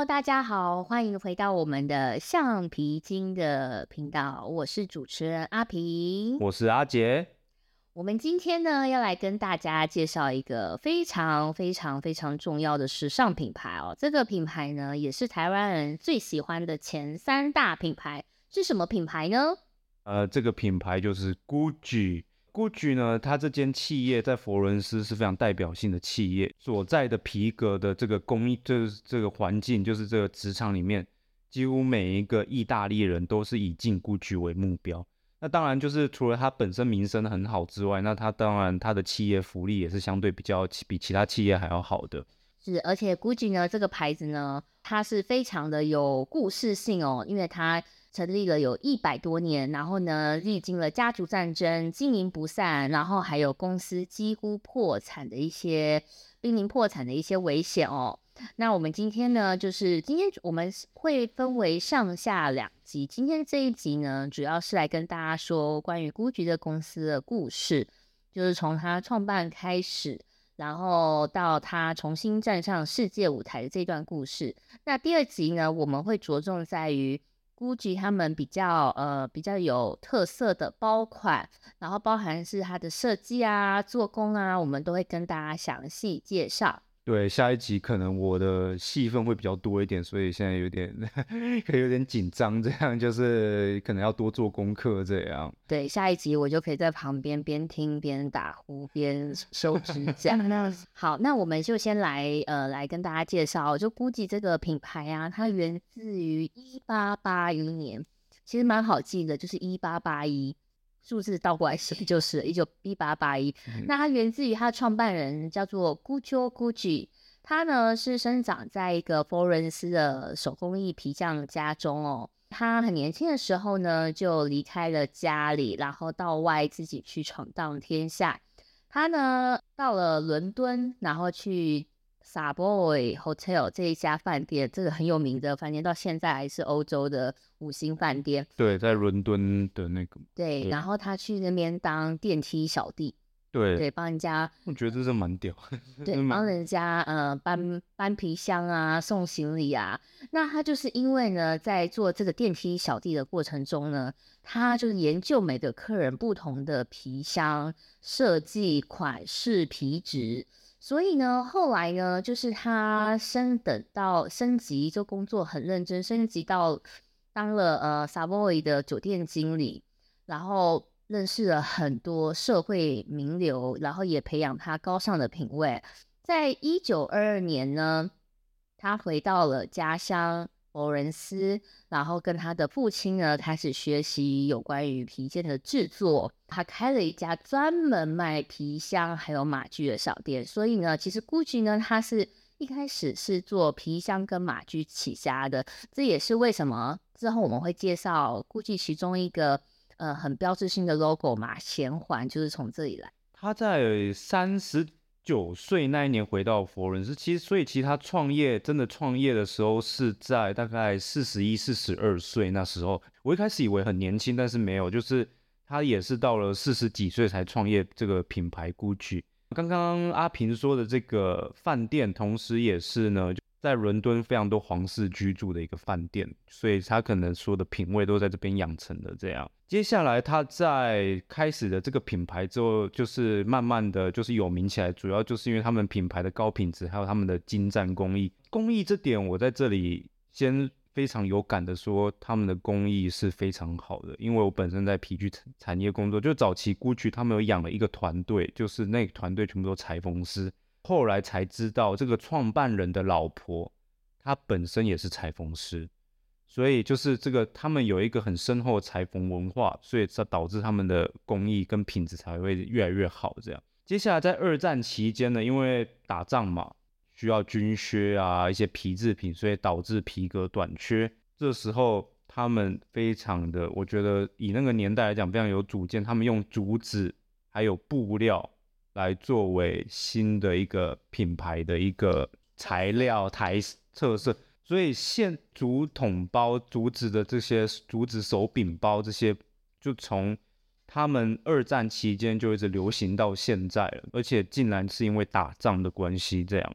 Hello，大家好，欢迎回到我们的橡皮筋的频道，我是主持人阿平，我是阿杰。我们今天呢，要来跟大家介绍一个非常非常非常重要的时尚品牌哦。这个品牌呢，也是台湾人最喜欢的前三大品牌，是什么品牌呢？呃，这个品牌就是 GUCCI。GUCCI 呢，它这间企业在佛罗伦斯是非常代表性的企业，所在的皮革的这个工艺，就是这个环境，就是这个职场里面，几乎每一个意大利人都是以进 GUCCI 为目标。那当然就是除了它本身名声很好之外，那它当然它的企业福利也是相对比较比其他企业还要好的。是，而且 GUCCI 呢这个牌子呢，它是非常的有故事性哦，因为它成立了有一百多年，然后呢历经了家族战争、经营不善，然后还有公司几乎破产的一些濒临破产的一些危险哦。那我们今天呢，就是今天我们会分为上下两集。今天这一集呢，主要是来跟大家说关于 GUCCI 的公司的故事，就是从它创办开始，然后到他重新站上世界舞台的这段故事。那第二集呢，我们会着重在于 GUCCI 他们比较呃比较有特色的包款，然后包含是它的设计啊、做工啊，我们都会跟大家详细介绍。对，下一集可能我的戏份会比较多一点，所以现在有点 可以有点紧张，这样就是可能要多做功课这样。对，下一集我就可以在旁边边听边打呼边收指 甲。好，那我们就先来呃来跟大家介绍，就 GUCCI 这个品牌啊，它源自于一八八一年，其实蛮好记的，就是一八八一。数字倒过来写就是一九一八八一，那它源自于它的创办人叫做 Guccio Gucci，他呢是生长在一个佛罗伦斯的手工艺皮匠家中哦。他很年轻的时候呢就离开了家里，然后到外自己去闯荡天下。他呢到了伦敦，然后去。Savoy Hotel 这一家饭店，这个很有名的饭店，到现在还是欧洲的五星饭店。对，在伦敦的那个。对，然后他去那边当电梯小弟。对。对，帮人家。我觉得这是蛮屌。对，帮人家呃搬搬皮箱啊，送行李啊。那他就是因为呢，在做这个电梯小弟的过程中呢，他就是研究每个客人不同的皮箱设计、款式、皮质。所以呢，后来呢，就是他升等到升级，就工作很认真，升级到当了呃 Savoy 的酒店经理，然后认识了很多社会名流，然后也培养他高尚的品味。在一九二二年呢，他回到了家乡。佛罗伦斯，然后跟他的父亲呢开始学习有关于皮件的制作。他开了一家专门卖皮箱还有马具的小店。所以呢，其实 GUCCI 呢，他是一开始是做皮箱跟马具起家的。这也是为什么之后我们会介绍 GUCCI 其中一个呃很标志性的 logo 嘛衔环，就是从这里来。他在三十。九岁那一年回到佛伦斯，其实所以其实他创业真的创业的时候是在大概四十一、四十二岁那时候。我一开始以为很年轻，但是没有，就是他也是到了四十几岁才创业这个品牌 GUCCI。刚刚阿平说的这个饭店，同时也是呢。在伦敦非常多皇室居住的一个饭店，所以他可能说的品味都在这边养成的。这样，接下来他在开始的这个品牌之后，就是慢慢的就是有名起来，主要就是因为他们品牌的高品质，还有他们的精湛工艺。工艺这点，我在这里先非常有感的说，他们的工艺是非常好的。因为我本身在皮具产业工作，就早期 GUCCI 他们有养了一个团队，就是那个团队全部都裁缝师。后来才知道，这个创办人的老婆，她本身也是裁缝师，所以就是这个他们有一个很深厚的裁缝文化，所以才导致他们的工艺跟品质才会越来越好。这样，接下来在二战期间呢，因为打仗嘛，需要军靴啊一些皮制品，所以导致皮革短缺。这时候他们非常的，我觉得以那个年代来讲，非常有主见，他们用竹子还有布料。来作为新的一个品牌的一个材料台特色，所以现竹筒包、竹子的这些竹子手柄包这些，就从他们二战期间就一直流行到现在了，而且竟然是因为打仗的关系这样。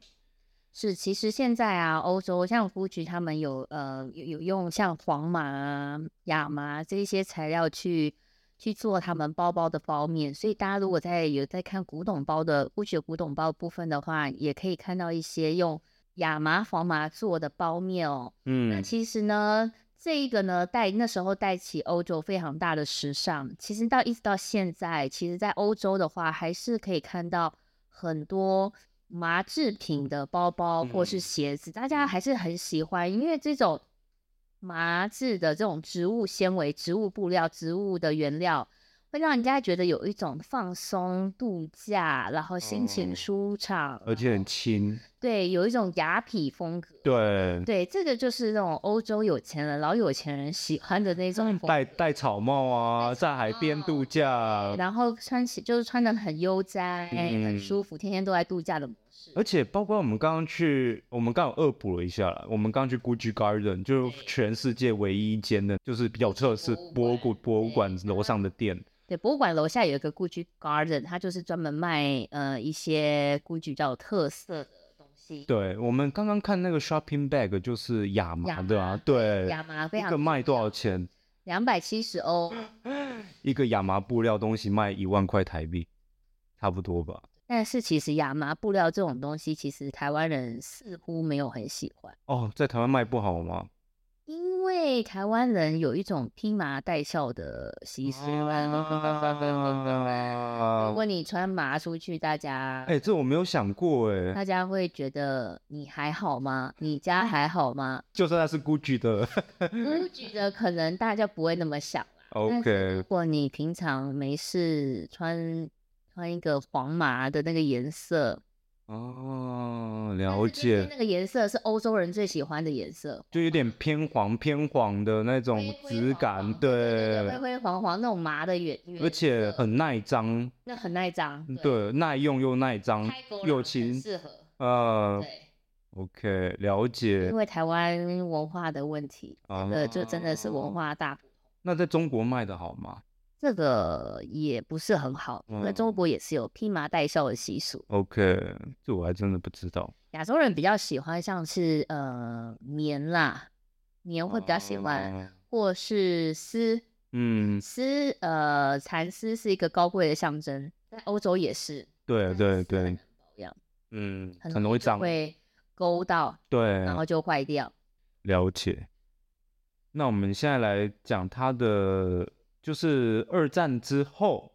是，其实现在啊，欧洲像夫局他们有呃有有用像黄麻啊、亚麻这些材料去去做他们包包的包面，所以大家如果在有在看古董包的 GUCCI 的古董包部分的话，也可以看到一些用亚麻、黄麻做的包面哦。嗯那嗯，其实呢，这一个呢带那时候带起欧洲非常大的时尚。其实到一直到现在，其实在欧洲的话，还是可以看到很多麻制品的包包或是嗯鞋子，大家还是很喜欢，因为这种麻质的这种植物纤维、植物布料、植物的原料。会让人家觉得有一种放松、度假，然后心情哦舒畅，而且很轻，对，有一种雅痞风格。对，对，这个就是那种欧洲有钱人、老有钱人喜欢的那种风戴格戴草帽啊，戴在海边度假，然后穿起就是穿的很悠哉、很嗯舒服，天天都在度假的模式。而且包括我们刚刚去，我们刚好恶补了一下啦，我们刚刚去 Gucci Garden，就是全世界唯一一间的，就是比较特色博物博物馆馆博物馆楼上的店。对，博物馆楼下有一个 Gucci Garden，它就是专门卖呃一些 Gucci 比较有特色的东西。对，我们刚刚看那个 shopping bag 就是亚麻的啊麻，对，亚麻非一常个卖多少钱？两百七十欧，一个亚麻布料东西卖一万块台币，差不多吧？但是其实亚麻布料这种东西，其实台湾人似乎没有很喜欢。哦，在台湾卖不好吗？因为台湾人有一种披麻戴孝的习俗，啊如果你穿麻出去，大家哎、这我没有想过哎，大家会觉得你还好吗？你家还好吗？就算他是 Gucci 的我觉得可能大家不会那么想啦。但是如果你平常没事穿穿一个黄麻的那个颜色，哦，了解，那个颜色是欧洲人最喜欢的颜色，就有点偏黄偏黄的那种质感，黄对灰，灰黄黄那种麻的原，而且很耐脏，那很耐脏，对，耐用又耐脏又轻，适合。呃对，，OK，了解因，为台湾文化的问题，啊呃，就真的是文化大不同。那在中国卖的好吗这个也不是很好，因为中嗯国也是有披麻戴孝的习俗。？OK，这我还真的不知道。亚洲人比较喜欢像是呃棉啦，棉会比较喜欢，哦或是丝嗯，丝，呃，蚕丝是一个高贵的象征，在欧洲也是。对对对，保养，嗯，很容易脏，会勾到，对，然后就坏掉。了解。那我们现在来讲它的，就是二战之后，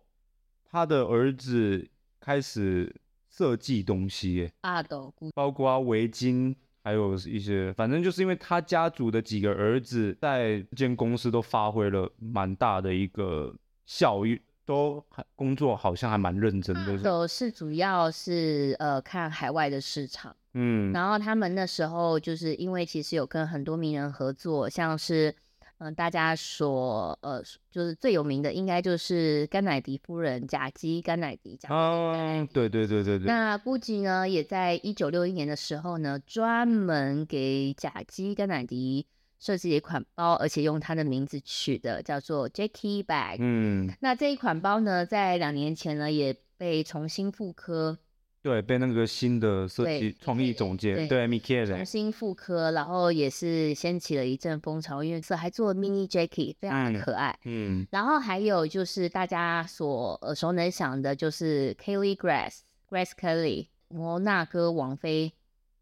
他的儿子开始设计东西，阿斗包括围巾，还有一些，反正就是因为他家族的几个儿子在这间公司都发挥了蛮大的一个效益，都工作好像还蛮认真的。斗是主要是呃看海外的市场。嗯，然后他们那时候就是因为其实有跟很多名人合作，像是嗯、呃大家所呃就是最有名的应该就是甘乃迪夫人贾基甘乃迪。贾基啊，对对对对对，那 GUCCI 呢，也在一九六一年的时候呢，专门给贾基甘乃迪设计了一款包，而且用他的名字取的，叫做 Jackie Bag。嗯，那这一款包呢，在两年前呢，也被重新复刻，对，被那个新的设计创意总监对对 Michele 重新复刻，然后也是掀起了一阵风潮，因为这还做 mini Jackie，非常的嗯可爱。嗯然后还有就是大家所耳熟能详的，就是 Kelly Grace Grace Kelly 摩纳哥王妃。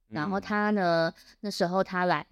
然后嗯她呢，那时候他来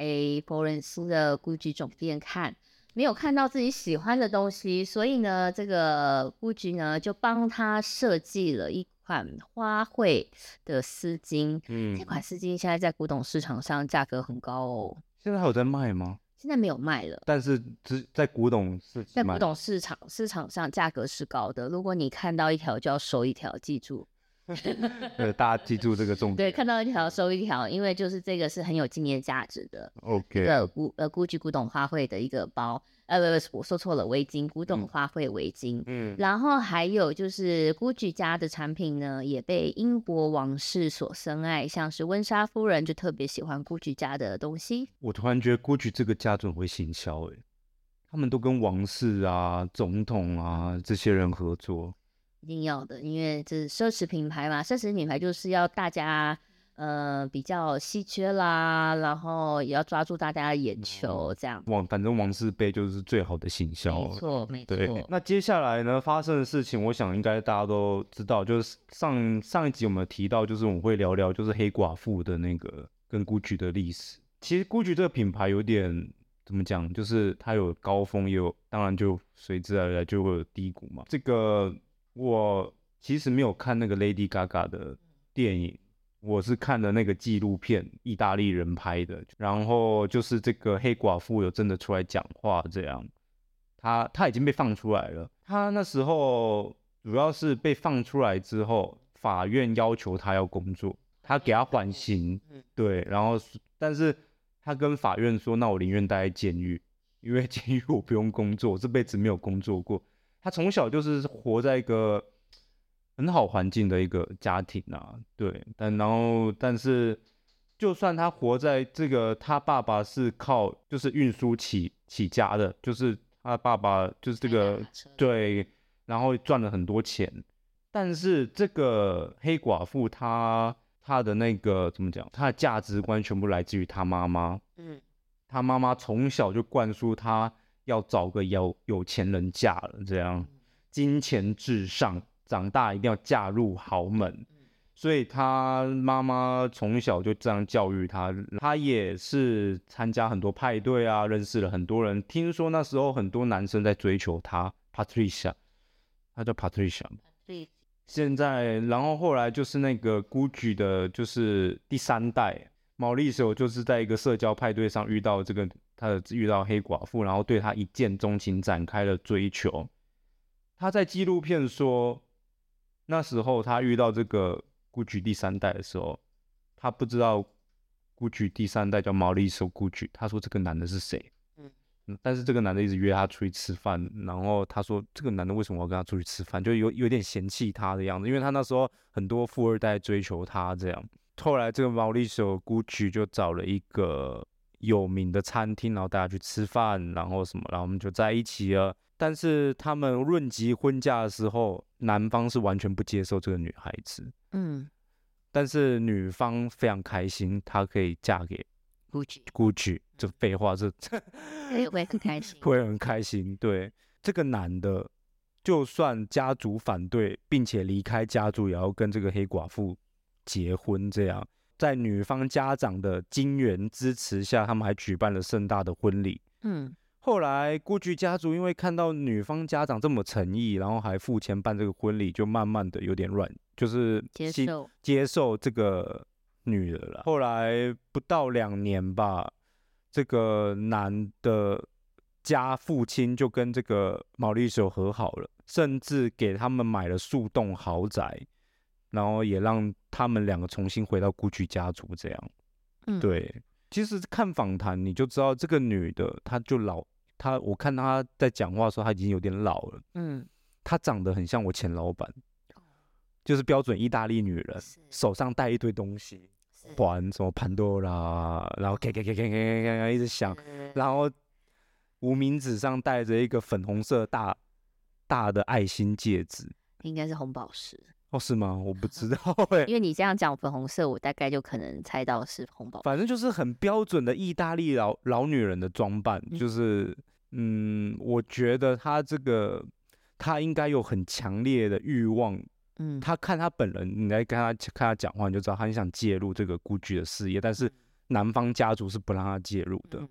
佛伦斯的 GUCCI 总店看，没有看到自己喜欢的东西，所以呢，这个 GUCCI 呢就帮他设计了一款花卉的丝巾。嗯这嗯，款丝巾现在在古董市场上价格很高哦，现在还有在卖吗？现在没有卖了。但是只在古董市在古董市场市场上价格是高的，如果你看到一条就要收一条，记住。对，大家记住这个重点对，看到一条收一条，因为就是这个是很有纪念价值的。OK，个古呃 GUCCI 古董花卉的一个包，呃不不，我说错了，围巾，古董嗯花卉围巾。嗯，然后还有就是 GUCCI 家的产品呢，也被英国王室所深爱，像是温莎夫人就特别喜欢 GUCCI 家的东西。我突然觉得 GUCCI 这个家族很会行销诶，他们都跟王室啊、总统啊这些人合作。一定要的，因为这是奢侈品牌嘛，奢侈品牌就是要大家呃比较稀缺啦，然后也要抓住大家的眼球，这样。王反正王室杯就是最好的行销。没错，没对，错。那接下来呢发生的事情，我想应该大家都知道，就是上上一集我们提到，就是我们会聊聊就是黑寡妇的那个跟 GUCCI 的历史。其实 GUCCI 这个品牌有点怎么讲，就是它有高峰，也有当然就随之而来就会有低谷嘛。这个我其实没有看那个 Lady Gaga 的电影。我是看的那个纪录片，意大利人拍的，然后就是这个黑寡妇有真的出来讲话，这样，他他已经被放出来了。他那时候主要是被放出来之后，法院要求他要工作，他给他缓刑，对，然后但是他跟法院说，那我宁愿待在监狱，因为监狱我不用工作，这辈子没有工作过。他从小就是活在一个。很好环境的一个家庭啊，对，但然后但是，就算他活在这个，他爸爸是靠就是运输起起家的，就是他爸爸就是这个对，然后赚了很多钱，但是这个黑寡妇她她的那个怎么讲，她的价值观全部来自于她妈妈，嗯，她妈妈从小就灌输她要找个有有钱人嫁了，这样金钱至上。长大一定要嫁入豪门，所以他妈妈从小就这样教育他。他也是参加很多派对啊，认识了很多人。听说那时候很多男生在追求他，Patricia，他叫 Patricia。现在，然后后来就是那个 Gucci 的，就是第三代毛利手，就是在一个社交派对上遇到这个他的遇到黑寡妇，然后对他一见钟情，展开了追求。他在纪录片说。那时候他遇到这个 Gucci 第三代的时候，他不知道 Gucci 第三代叫毛利手 Gucci。他说这个男的是谁？嗯，但是这个男的一直约他出去吃饭，然后他说这个男的为什么要跟他出去吃饭？就有有点嫌弃他的样子，因为他那时候很多富二代追求他这样。后来这个毛利手 Gucci 就找了一个有名的餐厅，然后大家去吃饭，然后什么，然后我们就在一起了。但是他们论及婚嫁的时候，男方是完全不接受这个女孩子。嗯，但是女方非常开心，她可以嫁给 Gucci。Gucci，这废话，这 会很开心，会很开心。对，这个男的，就算家族反对，并且离开家族，也要跟这个黑寡妇结婚。这样，在女方家长的金援支持下，他们还举办了盛大的婚礼。嗯。后来，孤菊家族因为看到女方家长这么诚意，然后还付钱办这个婚礼，就慢慢的有点软，就是接受接受这个女的了。后来不到两年吧，这个男的家父亲就跟这个毛利手和好了，甚至给他们买了数栋豪宅，然后也让他们两个重新回到孤菊家族。这样，嗯，对，其实看访谈你就知道，这个女的她就老。他我看他在讲话的时候，他已经有点老了。嗯，他长得很像我前老板，就是标准意大利女人，手上戴一堆东西，环什么潘多拉，然后咔咔咔咔咔咔咔一直响，然后无名指上戴着一个粉红色大大的爱心戒指，应该是红宝石。哦，是吗？我不知道哎因为你这样讲粉红色，我大概就可能猜到是红宝。反正就是很标准的意大利老老女人的装扮，就是嗯，我觉得她这个她应该有很强烈的欲望，嗯，她看她本人，你来跟她看她讲话，你就知道她很想介入这个孤居的事业，但是男方家族是不让她介入的。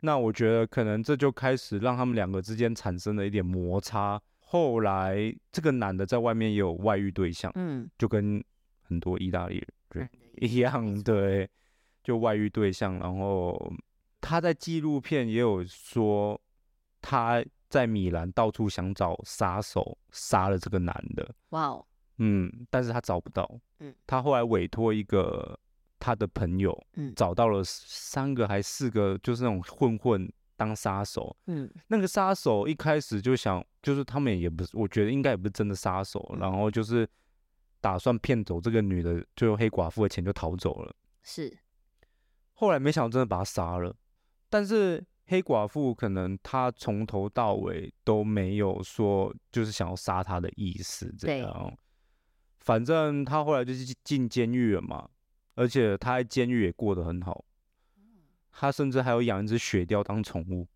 那我觉得可能这就开始让他们两个之间产生了一点摩擦。后来，这个男的在外面也有外遇对象，嗯，就跟很多意大利人 一样，对，就外遇对象。然后他在纪录片也有说，他在米兰到处想找杀手杀了这个男的。哇哦，嗯，但是他找不到。嗯，他后来委托一个他的朋友，嗯，找到了三个还四个，就是那种混混。当杀手，嗯，那个杀手一开始就想，就是他们也不是，我觉得应该也不是真的杀手，然后就是打算骗走这个女的，最后黑寡妇的钱就逃走了。是，后来没想到真的把他杀了，但是黑寡妇可能她从头到尾都没有说就是想要杀他的意思，这样。反正他后来就是进监狱了嘛，而且他在监狱也过得很好，他甚至还有养一只雪貂当宠物。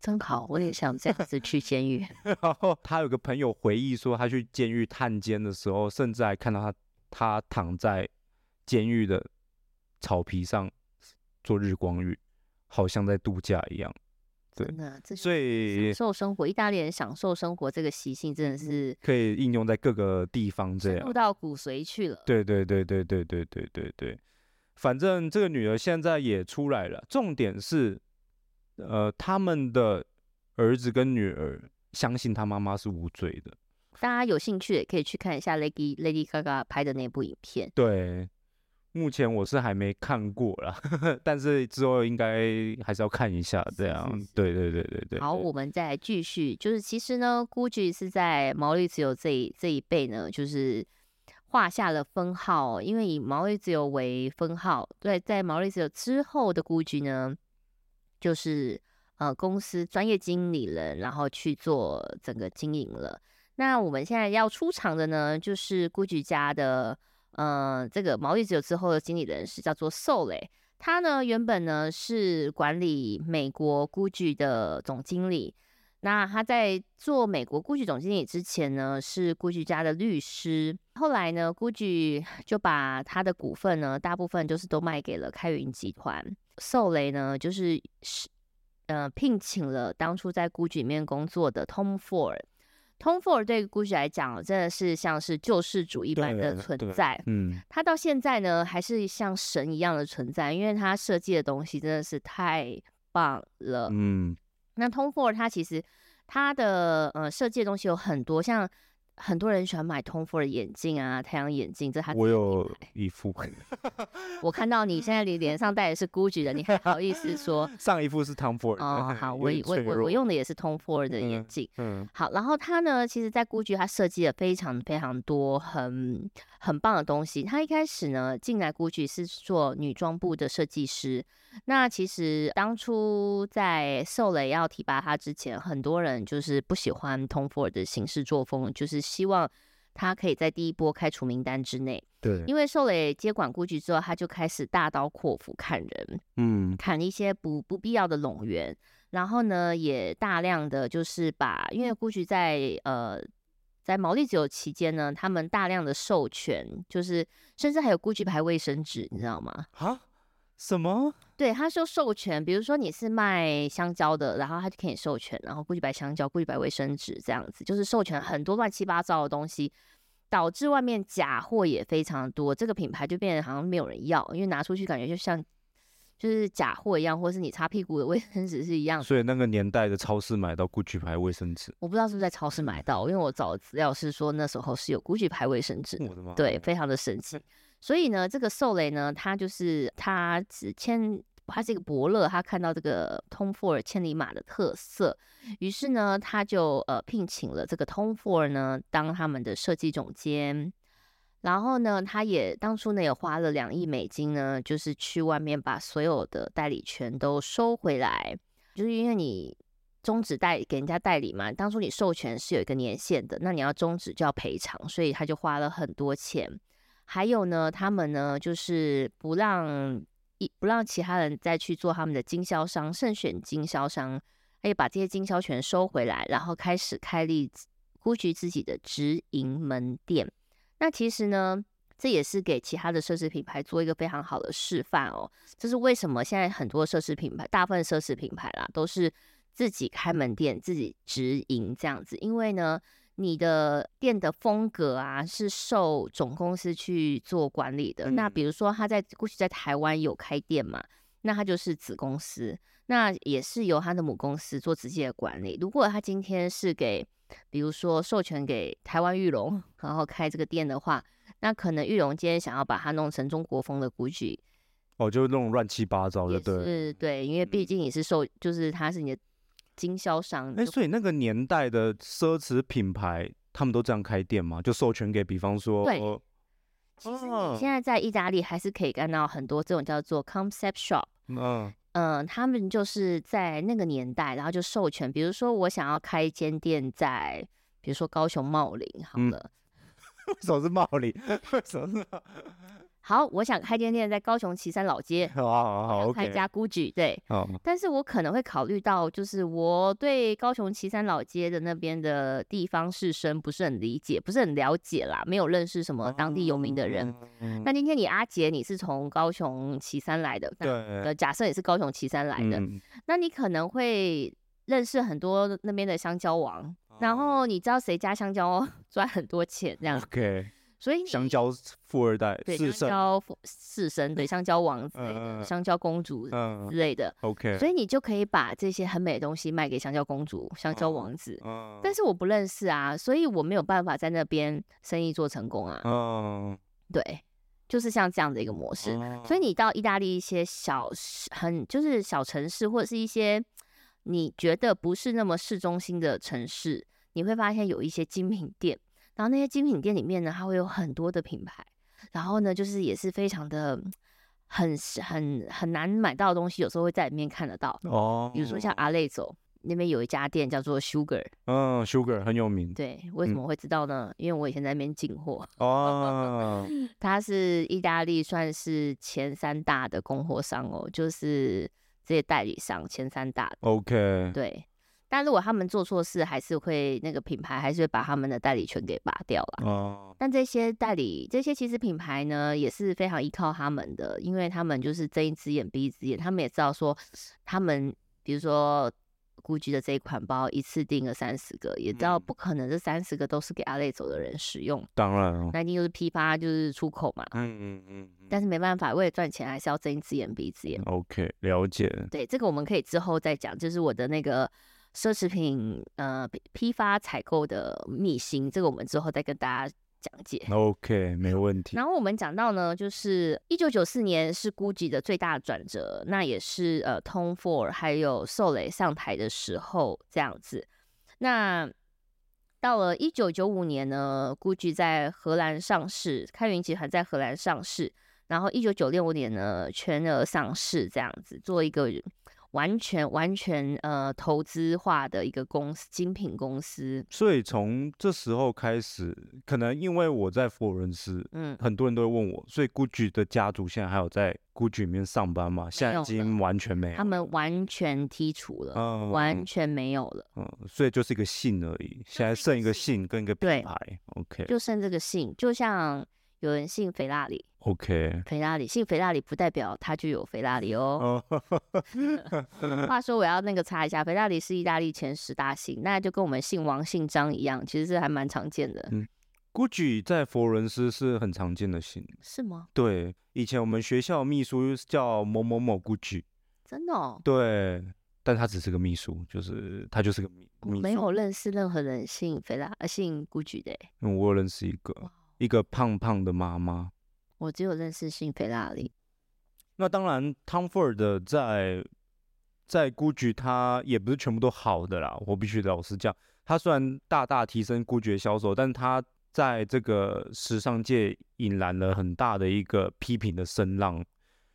真好，我也想这样子去监狱。然后他有个朋友回忆说，他去监狱探监的时候，甚至还看到他他躺在监狱的草皮上做日光浴，好像在度假一样。对真的，这所以享受生活，意大利人享受生活这个习性真的是可以应用在各个地方这样入。到骨髓去了。对对对对对对对对对，反正这个女儿现在也出来了。重点是，呃，他们的儿子跟女儿相信他妈妈是无罪的。大家有兴趣也可以去看一下 Lady Lady Gaga 拍的那部影片。对，目前我是还没看过啦，但是之后应该还是要看一下。这样，是是对对对对对。好，我们再继续，就是其实呢，GUCCI 是在毛利只有这一这一辈呢，就是画下了分号，因为以毛利自由为分号，对，在毛利自由之后的 GUCCI 呢，就是呃公司专业经理人，然后去做整个经营了。那我们现在要出场的呢，就是 GUCCI 家的呃这个毛利自由之后的经理人是叫做 Sole。他呢原本呢是管理美国 GUCCI 的总经理，那他在做美国 GUCCI 总经理之前呢是 GUCCI 家的律师，后来呢 GUCCI 就把他的股份呢大部分就是都卖给了开云集团，受雷呢就是是呃聘请了当初在 GUCCI 里面工作的 Tom Ford。Tom Ford 对 GUCCI 来讲，真的是像是救世主一般的存在。嗯，他到现在呢，还是像神一样的存在，因为他设计的东西真的是太棒了。嗯，那 Tom Ford 它其实它的呃设计的东西有很多，像很多人喜欢买 Tom Ford 的眼镜啊，太阳眼镜，这是他自己的我有一副，我看到你现在你脸上戴的是 GUCCI 的，你还好意思说？上一副是 Tom Ford 的。哦，好，我我我我用的也是 Tom Ford 的眼嗯镜。嗯好，然后他呢，其实在 GUCCI 它设计了非常非常多很很棒的东西。他一开始呢进来 GUCCI 是做女装部的设计师。那其实当初在受雷要提拔他之前，很多人就是不喜欢 Tom Ford 的行事作风，就是希望他可以在第一波开除名单之内。对，因为受累接管 GUCCI 之后，他就开始大刀阔斧砍人，嗯砍一些不不必要的冗员，然后呢，也大量的就是把，因为 GUCCI 在呃在毛利自由期间呢，他们大量的授权，就是甚至还有 GUCCI 牌卫生纸，你知道吗？啊，什么？对，他说授权，比如说你是卖香蕉的，然后他就可以授权，然后 GUCCI 白香蕉、GUCCI 白卫生纸这样子，就是授权很多乱七八糟的东西，导致外面假货也非常多，这个品牌就变得好像没有人要，因为拿出去感觉就像就是假货一样，或是你擦屁股的 卫生纸是一样的。所以那个年代的超市买到 GUCCI 牌卫生纸，我不知道是不是在超市买到，因为我找的资料是说那时候是有 GUCCI 牌卫生纸我的妈！对，，非常的神奇。所以呢，这个受雷呢，他就是他只签，他是一个伯乐，他看到这个 Tom Ford 千里马的特色，于是呢，他就呃聘请了这个 Tom Ford 呢当他们的设计总监。然后呢，他也当初呢也花了两亿美金呢，就是去外面把所有的代理权都收回来，就是因为你终止代给人家代理嘛，当初你授权是有一个年限的，那你要终止就要赔偿，所以他就花了很多钱。还有呢，他们呢就是不让一不让其他人再去做他们的经销商，慎选经销商，还有把这些经销权收回来，然后开始开立布局自己的直营门店。那其实呢，这也是给其他的奢侈品牌做一个非常好的示范哦。这是为什么现在很多奢侈品牌，大部分奢侈品牌啦，都是自己开门店、自己直营这样子。因为呢，你的店的风格啊，是受总公司去做管理的。那嗯比如说他在过去在台湾有开店嘛，那他就是子公司，那也是由他的母公司做直接的管理。如果他今天是给比如说授权给台湾玉龙，然后开这个店的话，那可能玉龙今天想要把它弄成中国风的 GUCCI，哦，就那种乱七八糟的，对。是对，因为毕竟你是受，就是他是你的经销商，哎，就所以那个年代的奢侈品牌，他们都这样开店吗？就授权给，比方说，对呃其实哦你现在在意大利还是可以看到很多这种叫做 concept shop。嗯嗯，他们就是在那个年代，然后就授权，比如说我想要开一间店在，比如说高雄茂林，好嗯了，为什么是茂林？为什么是？好，我想开间店在高雄旗山老街，好好好要开一家 GUCCI，对。好，但是我可能会考虑到，就是我对高雄旗山老街的那边的地方士绅不是很理解，不是很了解啦，没有认识什么当地有名的人。嗯，那今天你阿杰你是从高雄旗山来的，对，呃，假设也是高雄旗山来的，嗯。那你可能会认识很多那边的香蕉王，然后你知道谁家香蕉 赚很多钱这样，OK，所以香蕉富二代，对香蕉富士绅，对香蕉王子，香蕉公主嗯之类的，，OK，所以你就可以把这些很美的东西卖给香蕉公主、香蕉王子。嗯，但是我不认识啊，所以我没有办法在那边生意做成功啊。嗯，对，就是像这样的一个模式。所以你你到意大利一些小很就是小城市，或者是一些你觉得不是那么市中心的城市，你会发现有一些精品店，然后那些精品店里面呢，它会有很多的品牌，然后呢，就是也是非常的很很很难买到的东西，有时候会在里面看得到，哦，比如说像阿累走那边有一家店叫做 Sugar，嗯，Sugar 很有名，对，为什嗯。么会知道呢？因为我以前在那边进货，哦，它是意大利算是前三大的供货商哦，就是这些代理商前三大的。OK，对，但如果他们做错事，还是会那个品牌还是会把他们的代理权给拔掉了。哦，但这些代理，这些其实品牌呢，也是非常依靠他们的，因为他们就是睁一只眼闭一只眼，他们也知道说，他们比如说 GUCCI 的这一款包一次订了三十个，也知道嗯不可能这三十个都是给阿累走的人使用，当然了，那一定就是批发就是出口嘛。嗯嗯嗯嗯但是没办法，为了赚钱，还是要睁一只眼闭一只眼。，OK，了解，对，这个我们可以之后再讲，就是我的那个奢侈品呃批批发采购的秘辛，这个我们之后再跟大家讲解。OK，没问题，然后我们讲到呢，就是一九九四年是 GUCCI 的最大转折，那也是呃 Tom Ford 还有受雷上台的时候这样子。那到了一九九五年呢，GUCCI 在荷兰上市，开云集团在荷兰上市，然后一九九六年呢全额上市，这样子做一个完全完全呃投资化的一个公司，精品公司。所以从这时候开始，可能因为我在佛罗伦斯，嗯，很多人都会问我，所以 GUCCI 的家族现在还有在 GUCCI 里面上班吗？现在已经完全没有，他们完全剔除了，嗯完全没有了。嗯，所以就是一个姓而已，现在剩一个姓跟一个品牌，OK 就剩这个姓，就像有人姓菲拉里，OK，肥拉里姓肥拉里不代表他就有肥拉里哦。哦，话说我要那个查一下，肥拉里是意大利前十大姓，那就跟我们姓王、姓张一样，其实是还蛮常见的，嗯 GUCCI 在佛罗伦斯是很常见的姓，是吗？对，以前我们学校秘书叫某某某 GUCCI，真的哦，对，但他只是个秘书，就是他就是个秘秘书，我没有。认识任何人姓肥拉呃姓 GUCCI 的欸，嗯，我有认识一个一个胖胖的妈妈。我只有认识姓菲拉里。那当然，Tom Ford 在在 GUCCI 它也不是全部都好的啦，我必须老实讲，它虽然大大提升 GUCCI 的销售，但它在这个时尚界引燃了很大的一个批评的声浪，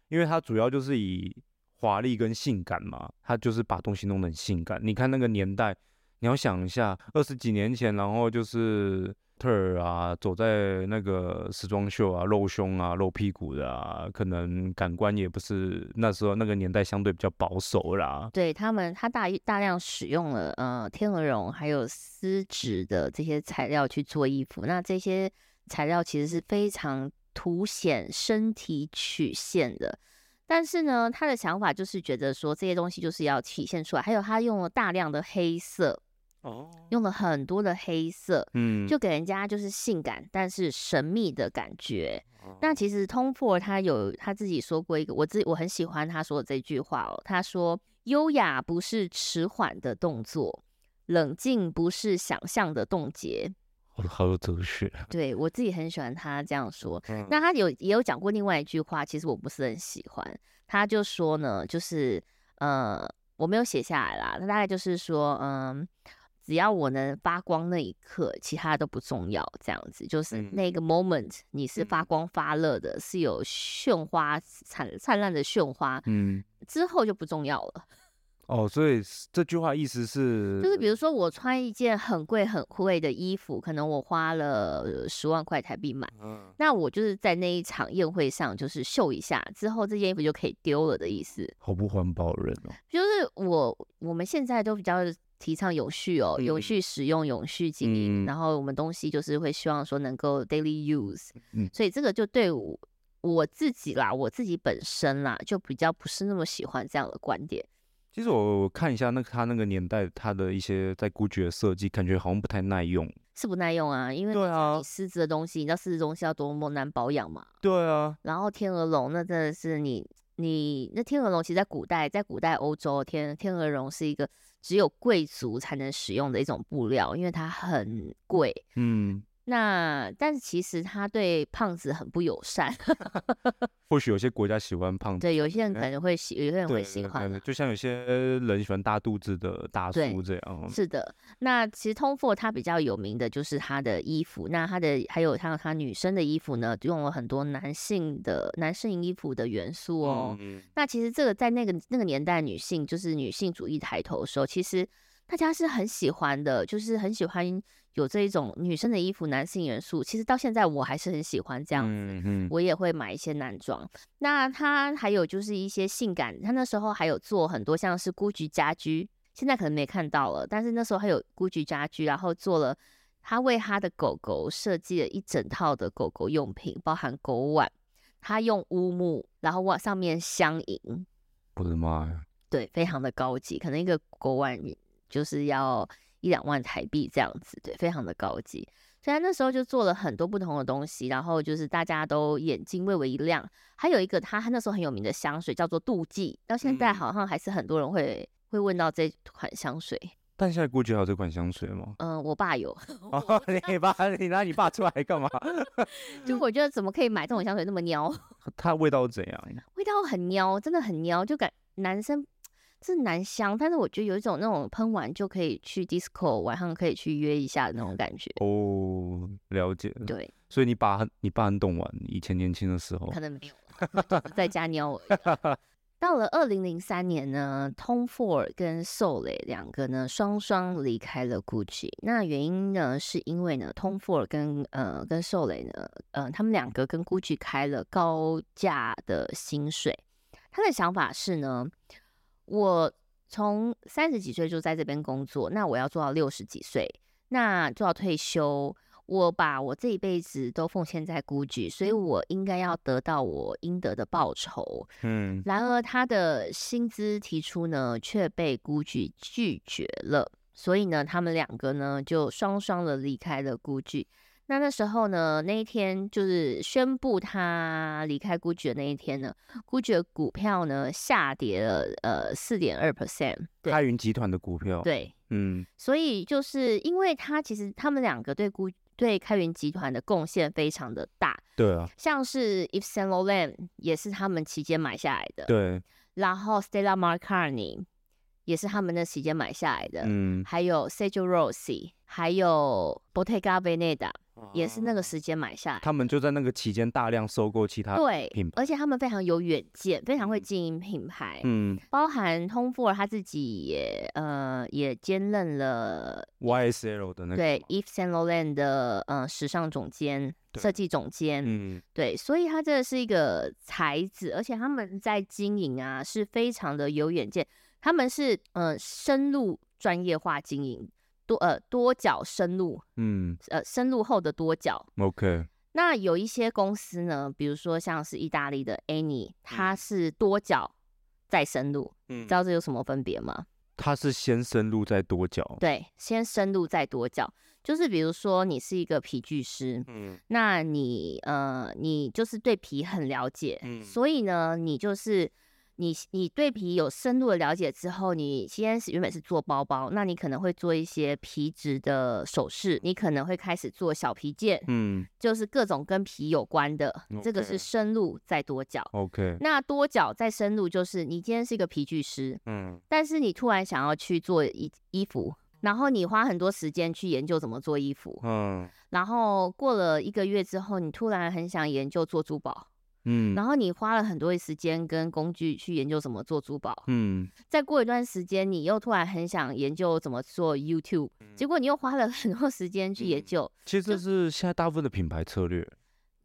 因为它主要就是以华丽跟性感嘛，它就是把东西弄得很性感。你看那个年代，你要想一下，二十几年前，然后就是特尔啊，走在那个时装秀啊，露胸啊、露屁股的啊，可能感官也不是那时候那个年代相对比较保守啦。对他们，他大大量使用了呃天鹅绒还有丝质的这些材料去做衣服，那这些材料其实是非常凸显身体曲线的。但是呢，他的想法就是觉得说这些东西就是要体现出来，还有他用了大量的黑色，哦，用了很多的黑色，嗯，就给人家就是性感但是神秘的感觉。哦那其实 Tom Ford 他有他自己说过一个，我自我很喜欢他说的这句话哦。他说：“优雅不是迟缓的动作，冷静不是想象的冻结。好好有哲学。”对我自己很喜欢他这样说。嗯那他有也有讲过另外一句话，其实我不是很喜欢。他就说呢，就是呃，我没有写下来啦。他大概就是说，嗯，只要我能发光那一刻，其他的都不重要。这样子，就是嗯那个 moment 你是发嗯光发热的，是有炫花灿灿烂的炫花，嗯，之后就不重要了。哦，所以这句话意思是，就是比如说我穿一件很贵很贵的衣服，可能我花了十万块台币买，嗯，那我就是在那一场宴会上就是秀一下，之后这件衣服就可以丢了的意思。好不环保人哦。就是我我们现在都比较提倡永续哦，永嗯续使用、永续经营，嗯然后我们东西就是会希望说能够 daily use，嗯所以这个就对我我自己啦，我自己本身啦，就比较不是那么喜欢这样的观点。其实我看一下那个他那个年代他的一些在 GUCCI 的设计，感觉好像不太耐用。是不耐用啊，因为对啊你狮子的东西，你知道狮子东西要多么难保养嘛。对啊，然后天鹅绒那真的是你你那天鹅绒，其实在古代，在古代欧洲，天天鹅绒是一个只有贵族才能使用的一种布料，因为它很贵。嗯，那但是其实他对胖子很不友善，或许有些国家喜欢胖子，对有些人可能会喜，有些人对会喜欢就像有些人喜欢大肚子的大叔这样。是的，那其实 Tom Ford 它比较有名的就是他的衣服，那他的还有它它女生的衣服呢，用了很多男性的男性衣服的元素哦。嗯，那其实这个在那个那个年代，女性就是女性主义抬头的时候，其实大家是很喜欢的，就是很喜欢有这一种女生的衣服、男性元素。其实到现在我还是很喜欢这样子，我也会买一些男装。那他还有就是一些性感，他那时候还有做很多像是 GUCCI 家居，现在可能没看到了，但是那时候还有 GUCCI 家居，然后做了。他为他的狗狗设计了一整套的狗狗用品，包含狗碗，他用乌木，然后往上面镶银，我的妈呀！对，非常的高级，可能一个狗碗就是要一两万台币这样子，对，非常的高级。所以他那时候就做了很多不同的东西，然后就是大家都眼睛微微一亮。还有一个他他那时候很有名的香水叫做妒忌，到现在嗯好像还是很多人会会问到这款香水。但现在 GUCCI 还有这款香水吗？嗯、我爸有，哦，你爸，你拿你爸出来干嘛？就我觉得怎么可以买这种香水那么 喵，它味道怎样？味道很喵，真的很喵，就感男生。是男香，但是我觉得有一种那种喷完就可以去 disco，晚上可以去约一下的那种感觉。哦，了解。对，所以你爸很你爸很懂玩，以前年轻的时候可。能没有在家尿我。到了二零零三年呢，Tom Ford 跟 Soleil 两个呢双双离开了 Gucci。那原因呢，是因为呢，Tom Ford 跟呃跟 Soleil 呢，呃，他们两个跟 Gucci 开了高价的薪水。他的想法是呢，我从三十几岁就在这边工作，那我要做到六十几岁，那做到退休。我把我这一辈子都奉献在 GUCCI，所以我应该要得到我应得的报酬。嗯，然而，他的薪资提出呢，却被 GUCCI 拒绝了。所以呢，他们两个呢就双双的离开了 GUCCI。那那时候呢，那一天就是宣布他离开 GUCCI 的那一天呢，GUCCI 的股票呢下跌了呃四点二 percent。对。开云集团的股票。，对，嗯。所以就是因为他其实他们两个对 GU 对开源集团的贡献非常的大，对啊，像是 Yves Saint Laurent 也是他们期间买下来的，对，然后 Stella McCartney 也是他们那期间买下来的，嗯，还有 Sergio Rossi，还有 Bottega Veneta 也是那个时间买下来。他们就在那个期间大量收购其他。对品，牌而且他们非常有远见，非常会经营品牌。嗯包含 Tom Ford 他自己也呃也兼任了，YSL 的那个。对。Yves Saint Laurent 的呃时尚总监、对设计总监，嗯对，所以他真的是一个才子，而且他们在经营啊是非常的有远见，他们是呃深入专业化经营，多呃多角深入，嗯。呃深入后的多角。，OK，那有一些公司呢，比如说像是意大利的 Any，它是多角再深入，嗯。知道这有什么分别吗？它是先深入再多角。对，先深入再多角，就是比如说你是一个皮具师，嗯。那你呃，你就是对皮很了解，嗯。所以呢，你就是你你对皮有深入的了解之后，你先是原本是做包包，那你可能会做一些皮质的首饰，你可能会开始做小皮件，嗯。就是各种跟皮有关的，这个是深入再多角。，OK，那多角再深入，就是你今天是一个皮具师，嗯。但是你突然想要去做衣衣服，然后你花很多时间去研究怎么做衣服，嗯。然后过了一个月之后，你突然很想研究做珠宝，嗯。然后你花了很多的时间跟工具去研究怎么做珠宝，嗯。再过一段时间，你又突然很想研究怎么做 YouTube，结果你又花了很多时间去研嗯究。其实这是现在大部分的品牌策略，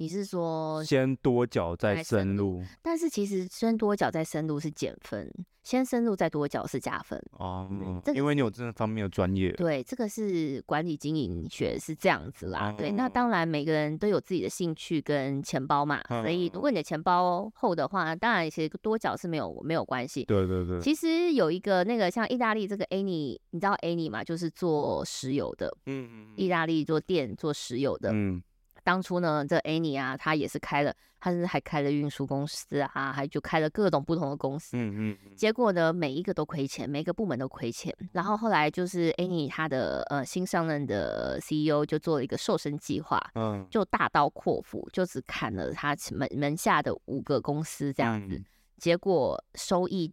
你是说，先多角再再深深入但是其实先多角再深入是减分，先深入再多角是加分。哦这，个因为你有这方面的专业。对，这个是管理经营学是这样子啦。对，那哦当然每个人都有自己的兴趣跟钱包嘛，所以如果你的钱包厚的话，当然其实多角是没有没有关系。对对对，其实有一个那个像意大利这个 Annie，你知道 Annie 嘛？就是做石油的，嗯意大利做电做石油的。嗯当初呢，这 Annie 啊，他也是开了，他是还开了运输公司啊，还就开了各种不同的公司。嗯嗯结果呢，每一个都亏钱，每个部门都亏钱。然后后来就是 Annie 他的呃新上任的 CEO 就做了一个瘦身计划，嗯，就大刀阔斧，就只砍了他门门下的五个公司这样子，嗯结果收益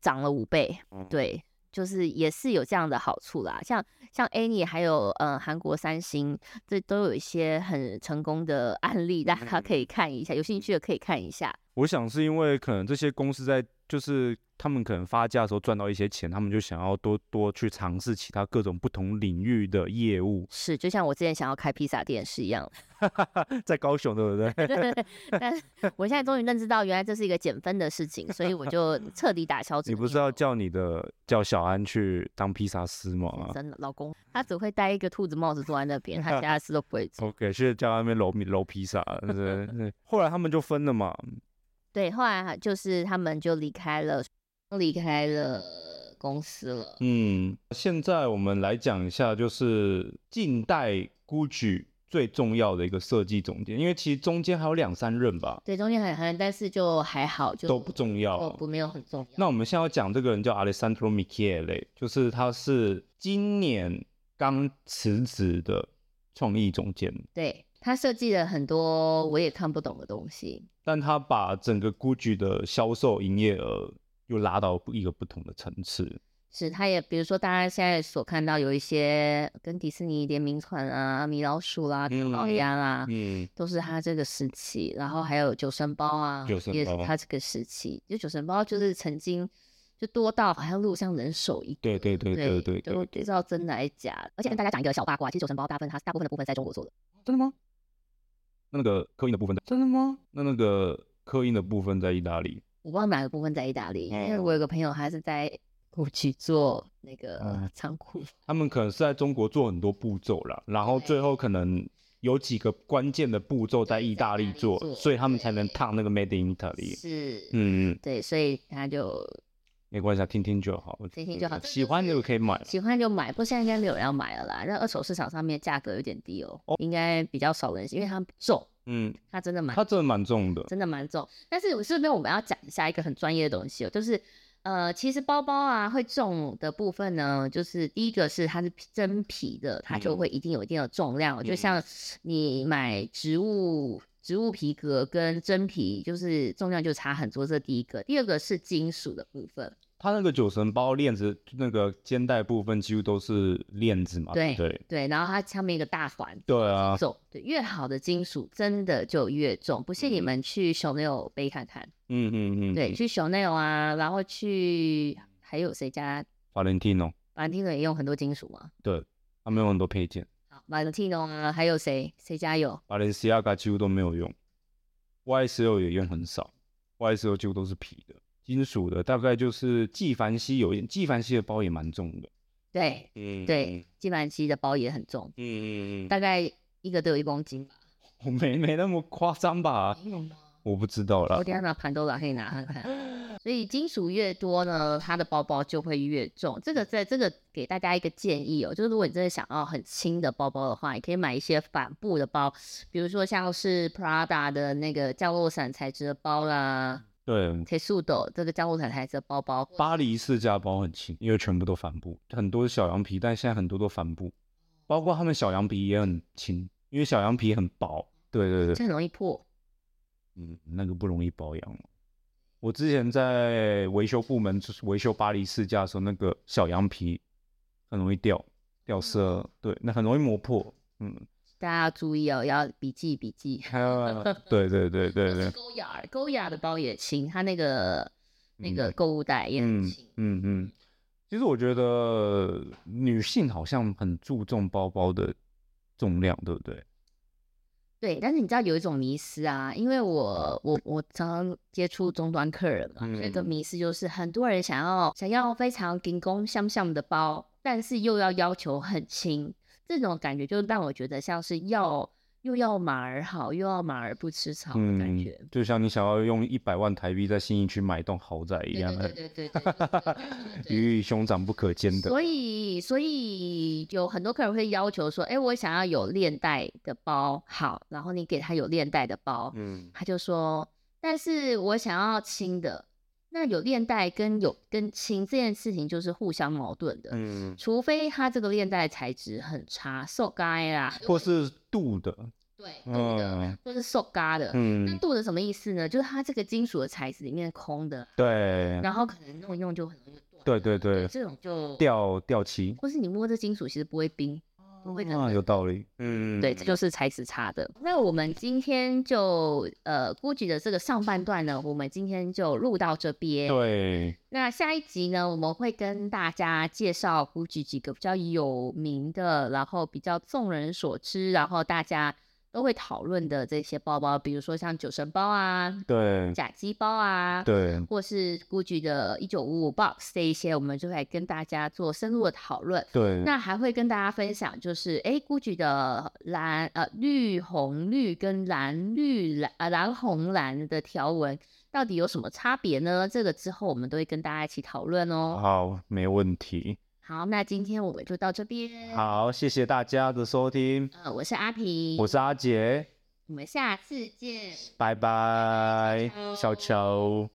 涨了五倍。嗯，对，就是也是有这样的好处啦。像像 Annie 还有呃韩国三星，这都有一些很成功的案例，大家可以看一下，有兴趣的可以看一下。我想是因为可能这些公司在就是他们可能发家的时候赚到一些钱，他们就想要多多去尝试其他各种不同领域的业务，是，就像我之前想要开披萨店是一样 在高雄对不对？的。但我现在终于认知到，原来这是一个减分的事情，所以我就 彻底打消你不是要叫你的叫小安去当披萨师吗真的老公，他只会戴一个兔子帽子坐在那边，他其他事都不会做。？OK，去叫他们揉米揉披萨，对对对。后来他们就分了嘛，对，后来就是他们就离开了，离开了公司了。嗯，现在我们来讲一下，就是近代 GUCCI 最重要的一个设计总监，因为其实中间还有两三任吧，对，中间很很，但是就还好，就都不重要哦，。不没有很重要。那我们现在要讲这个人叫 Alessandro Michele，就是他是今年刚辞职的创意总监，对他设计了很多我也看不懂的东西。但他把整个 GUCCI 的销售营业额又拉到一个不同的层次。是，他也比如说大家现在所看到有一些跟迪士尼联名款啊，米老鼠啦、唐老嗯鸭啦，嗯，都是他这个时期。然后还有九神包啊，九神包也是他这个时期。就九神包就是曾经就多到好像路上人手一个。对对对对对都不，知道真的还是假的。而且跟大家讲一个小八卦，其实九神包大部分它大部分的部分在中国做的。真的吗？那那个刻印的部分在真的吗？那那个刻印的部分在意大利。我不知道哪个部分在意大利，因为嗯我有个朋友他是在古奇做那个嗯仓库。他们可能是在中国做很多步骤啦，然后最后可能有几个关键的步骤在意大利做所以他们才能烫那个 Made in Italy。是，嗯，嗯对，所以他就没关系，啊，听听就好，听听就好喜欢就可以买。喜欢就买，不过现在应该没有人要买了啦。那二手市场上面价格有点低哦，应该比较少人，因为它重，嗯，它真的蛮它真的蛮重的。真的蛮重。但是我这边我们要讲一下一个很专业的东西哦，就是呃，其实包包啊会重的部分呢，就是第一个是它是皮真皮的，它就嗯会一定有一定的重量哦，就嗯像你买植物。植物皮革跟真皮就是重量就差很多，这是第一个。第二个是金属的部分，它那个九神包链子那个肩带部分几乎都是链子嘛，对不对对，然后它上面一个大环，对啊，重，对，越好的金属真的就越重。不信你嗯。们去 Chanel 背看看，嗯嗯嗯，对，去 Chanel 啊，然后去还有谁家，Valentino，Valentino 也用很多金属嘛？对，他们有很多配件好，Valentino 啊，还有谁谁家有？，Balenciaga 几乎都没有用，YSL 也用很少，YSL 几乎都是皮的，金属的大概就是纪梵希有纪梵希的包也蛮重的，对嗯对，，纪梵希的包也很重，嗯嗯嗯，大概一个都有一公斤吧？我 没没那么夸张吧？没有吗？我不知道啦我，等下拿盘都拿可以拿看看。所以金属越多呢，它的包包就会越重。这个在这个给大家一个建议哦，就是如果你真的想要很轻的包包的话，你可以买一些帆布的包，比如说像是 Prada 的那个降落伞材质的包啦对，，Tessuto 这个降落伞材质的包包，巴黎世家包很轻，因为全部都帆布，很多小羊皮，但现在很多都帆布，包括他们小羊皮也很轻，因为小羊皮很薄。对对对，这很容易破。嗯，那个不容易保养。我之前在维修部门就是维修巴黎世家的时候，那个小羊皮很容易掉掉色，对，那很容易磨破。嗯，大家要注意哦，要笔记笔记。啊对对对对 对，勾雅勾雅的包也轻，它那个那个购物袋也很嗯轻。嗯嗯。其实我觉得女性好像很注重包包的重量，对不对？对，但是你知道有一种迷失啊，因为我我我常常接触终端客人嘛，这、嗯个嗯。迷失就是很多人想要想要非常顶工相像的包，但是又要要求很轻，这种感觉就让我觉得像是要又要马儿好，又要马儿不吃草的，感觉就像你想要用一百万台币在新一区买一栋豪宅一样，对对对对，鱼与熊掌不可兼得。所以，所以有很多客人会要求说：“哎，我想要有链带的包好，然后你给他有链带的包，嗯，他就说，但是我想要轻的。”那有链带跟有跟轻这件事情就是互相矛盾的，嗯，除非它这个链带材质很差，塑胶啦，或是镀的，对镀的，嗯或是塑胶的。嗯那嗯，镀的什么意思呢？就是它这个金属的材质里面空的，对，然后可能弄一弄就很容易断。对对对，这种就掉掉漆，或是你摸这金属其实不会冰，不会啊，有道理，嗯，对，这就是材质差的。那我们今天就呃，GUCCI 的这个上半段呢，我们今天就录到这边。对，那下一集呢，我们会跟大家介绍 GUCCI 几个比较有名的，然后比较众人所知，然后大家都会讨论的这些包包，比如说像酒神包啊、对，假鸡包啊，对，或是 GUCCI 的一九五五 box 这一些，我们就会跟大家做深入的讨论。对，那还会跟大家分享，就是哎，GUCCI 的蓝呃绿红绿跟蓝绿蓝呃蓝红蓝的条纹到底有什么差别呢？这个之后我们都会跟大家一起讨论哦。好，没问题。好，那今天我们就到这边。，好，谢谢大家的收听，呃，我是阿平，我是阿杰，我们下次见。拜拜，拜小乔。